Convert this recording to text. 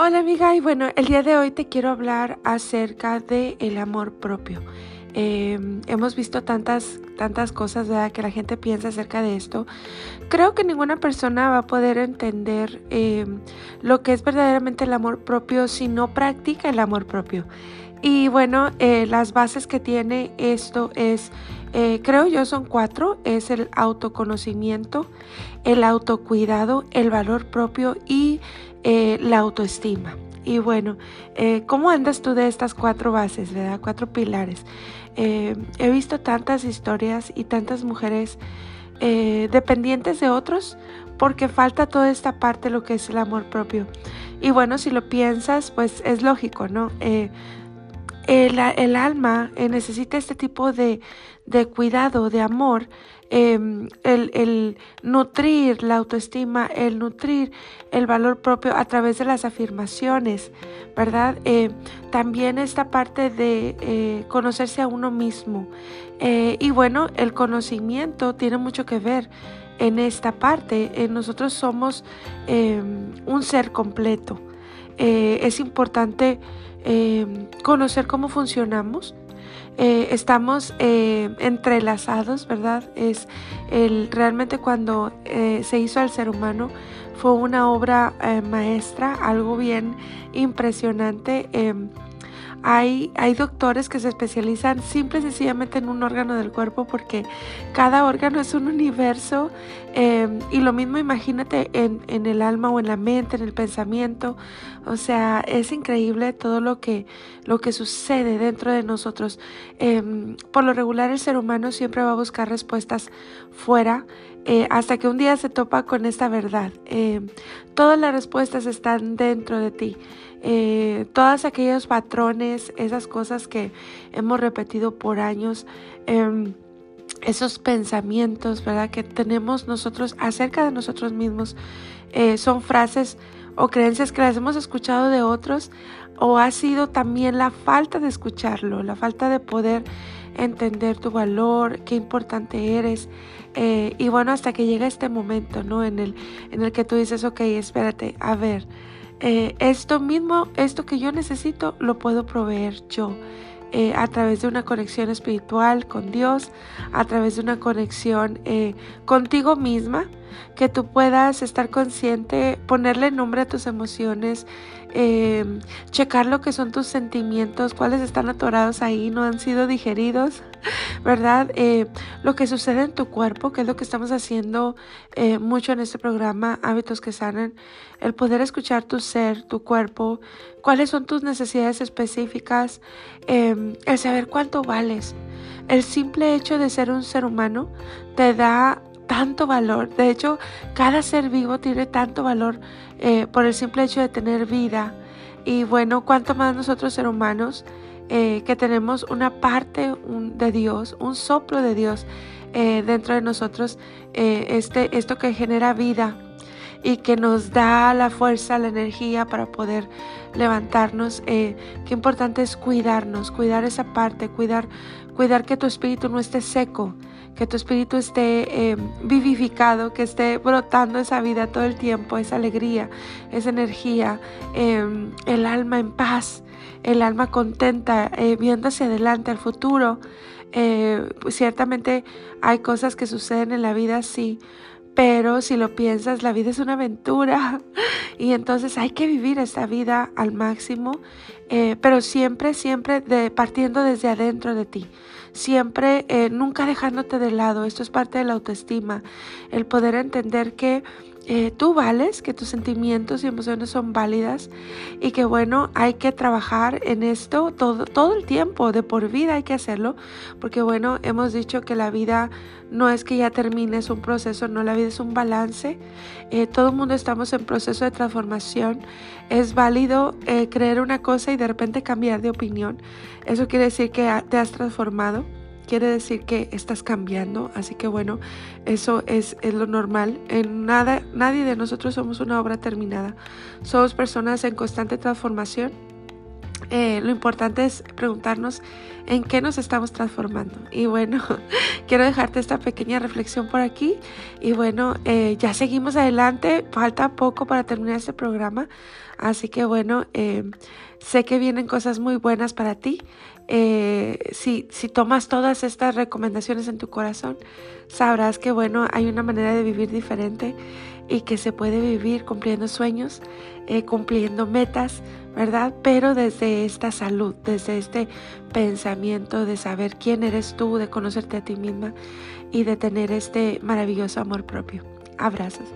Hola amiga y bueno, el día de hoy te quiero hablar acerca del el amor propio. Em, hemos visto tantas, tantas cosas ¿verdad? que la gente piensa acerca de esto. Creo que ninguna persona va a poder entender em, lo que es verdaderamente el amor propio si no practica el amor propio. Y bueno, eh, las bases que tiene esto es, eh, creo yo, son cuatro. Es el autoconocimiento, el autocuidado, el valor propio y eh, la autoestima. Y bueno, ¿cómo andas tú de estas cuatro bases, verdad? Cuatro pilares. He visto tantas historias y tantas mujeres dependientes de otros porque falta toda esta parte, lo que es el amor propio. Y bueno, si lo piensas, pues es lógico, ¿no? El, alma necesita este tipo de, de cuidado, de amor, Em, el, nutrir la autoestima, el nutrir el valor propio a través de las afirmaciones, ¿verdad? Eh, también esta parte de eh, conocerse a uno mismo. Eh, y bueno, el conocimiento tiene mucho que ver en esta parte. nosotros somos em, un ser completo. es importante em, conocer cómo funcionamos, eh, estamos eh, entrelazados, ¿verdad? Es el, realmente cuando eh, se hizo al ser humano fue una obra maestra, algo bien impresionante em, hay, hay doctores que se especializan simple y sencillamente en un órgano del cuerpo porque cada órgano es un universo em, y lo mismo imagínate en, en, el alma o en la mente, en el pensamiento. O sea, es increíble todo lo que, lo que sucede dentro de nosotros. Em, por lo regular el ser humano siempre va a buscar respuestas fuera eh, hasta que un día se topa con esta verdad. Eh, todas las respuestas están dentro de ti. Eh, todos aquellos patrones, esas cosas que hemos repetido por años, em, esos pensamientos, ¿verdad? Que tenemos nosotros acerca de nosotros mismos, son frases o creencias que las hemos escuchado de otros o ha sido también la falta de escucharlo, la falta de poder entender tu valor, qué importante eres. Eh, y bueno, hasta que llega este momento, ¿no? En el, en el que tú dices, ok, espérate, a ver, eh, esto mismo, esto que yo necesito, lo puedo proveer yo. Eh, a través de una conexión espiritual con Dios, a través de una conexión contigo misma, que tú puedas estar consciente, ponerle nombre a tus emociones, eh, checar lo que son tus sentimientos, cuáles están atorados ahí, no han sido digeridos, ¿verdad? Eh, lo que sucede en tu cuerpo, que es lo que estamos haciendo eh, mucho en este programa, Hábitos que Sanan, el poder escuchar tu ser, tu cuerpo, cuáles son tus necesidades específicas, el saber cuánto vales. El simple hecho de ser un ser humano te da tanto valor. De hecho, cada ser vivo tiene tanto valor eh, por el simple hecho de tener vida. Y bueno, cuanto más nosotros seres humanos eh, que tenemos una parte de Dios, un soplo de Dios eh, dentro de nosotros, este, esto que genera vida y que nos da la fuerza, la energía para poder levantarnos. qué importante es cuidarnos, cuidar esa parte, cuidar, cuidar que tu espíritu no esté seco, que tu espíritu esté em, vivificado, que esté brotando esa vida todo el tiempo, esa alegría, esa energía, em, el alma en paz, el alma contenta, eh, viendo hacia adelante, al futuro. Eh, pues ciertamente hay cosas que suceden en la vida, sí, pero si lo piensas, la vida es una aventura. Y entonces hay que vivir esta vida al máximo, eh, pero siempre, siempre de, partiendo desde adentro de ti. Siempre eh, nunca dejándote de lado. Esto es parte de la autoestima, el poder entender que eh, tú vales, que tus sentimientos y emociones son válidas y que bueno, hay que trabajar en esto todo, todo el tiempo, de por vida hay que hacerlo, porque bueno, hemos dicho que la vida no es que ya termine, es un proceso, no, la vida es un balance, eh, todo el mundo estamos en proceso de transformación, es válido eh, creer una cosa y de repente cambiar de opinión, eso quiere decir que te has transformado quiere decir que estás cambiando, así que bueno, eso es, es, lo normal. En nada, nadie de nosotros somos una obra terminada. Somos personas en constante transformación eh, lo importante es preguntarnos en qué nos estamos transformando. Y bueno, quiero dejarte esta pequeña reflexión por aquí. Y bueno, eh, ya seguimos adelante. Falta poco para terminar este programa. Así que bueno, eh, sé que vienen cosas muy buenas para ti. si, si tomas todas estas recomendaciones en tu corazón, sabrás que bueno, hay una manera de vivir diferente y que se puede vivir cumpliendo sueños, cumpliendo metas, ¿verdad? Pero desde esta salud, desde este pensamiento de saber quién eres tú, de conocerte a ti misma y de tener este maravilloso amor propio. Abrazos.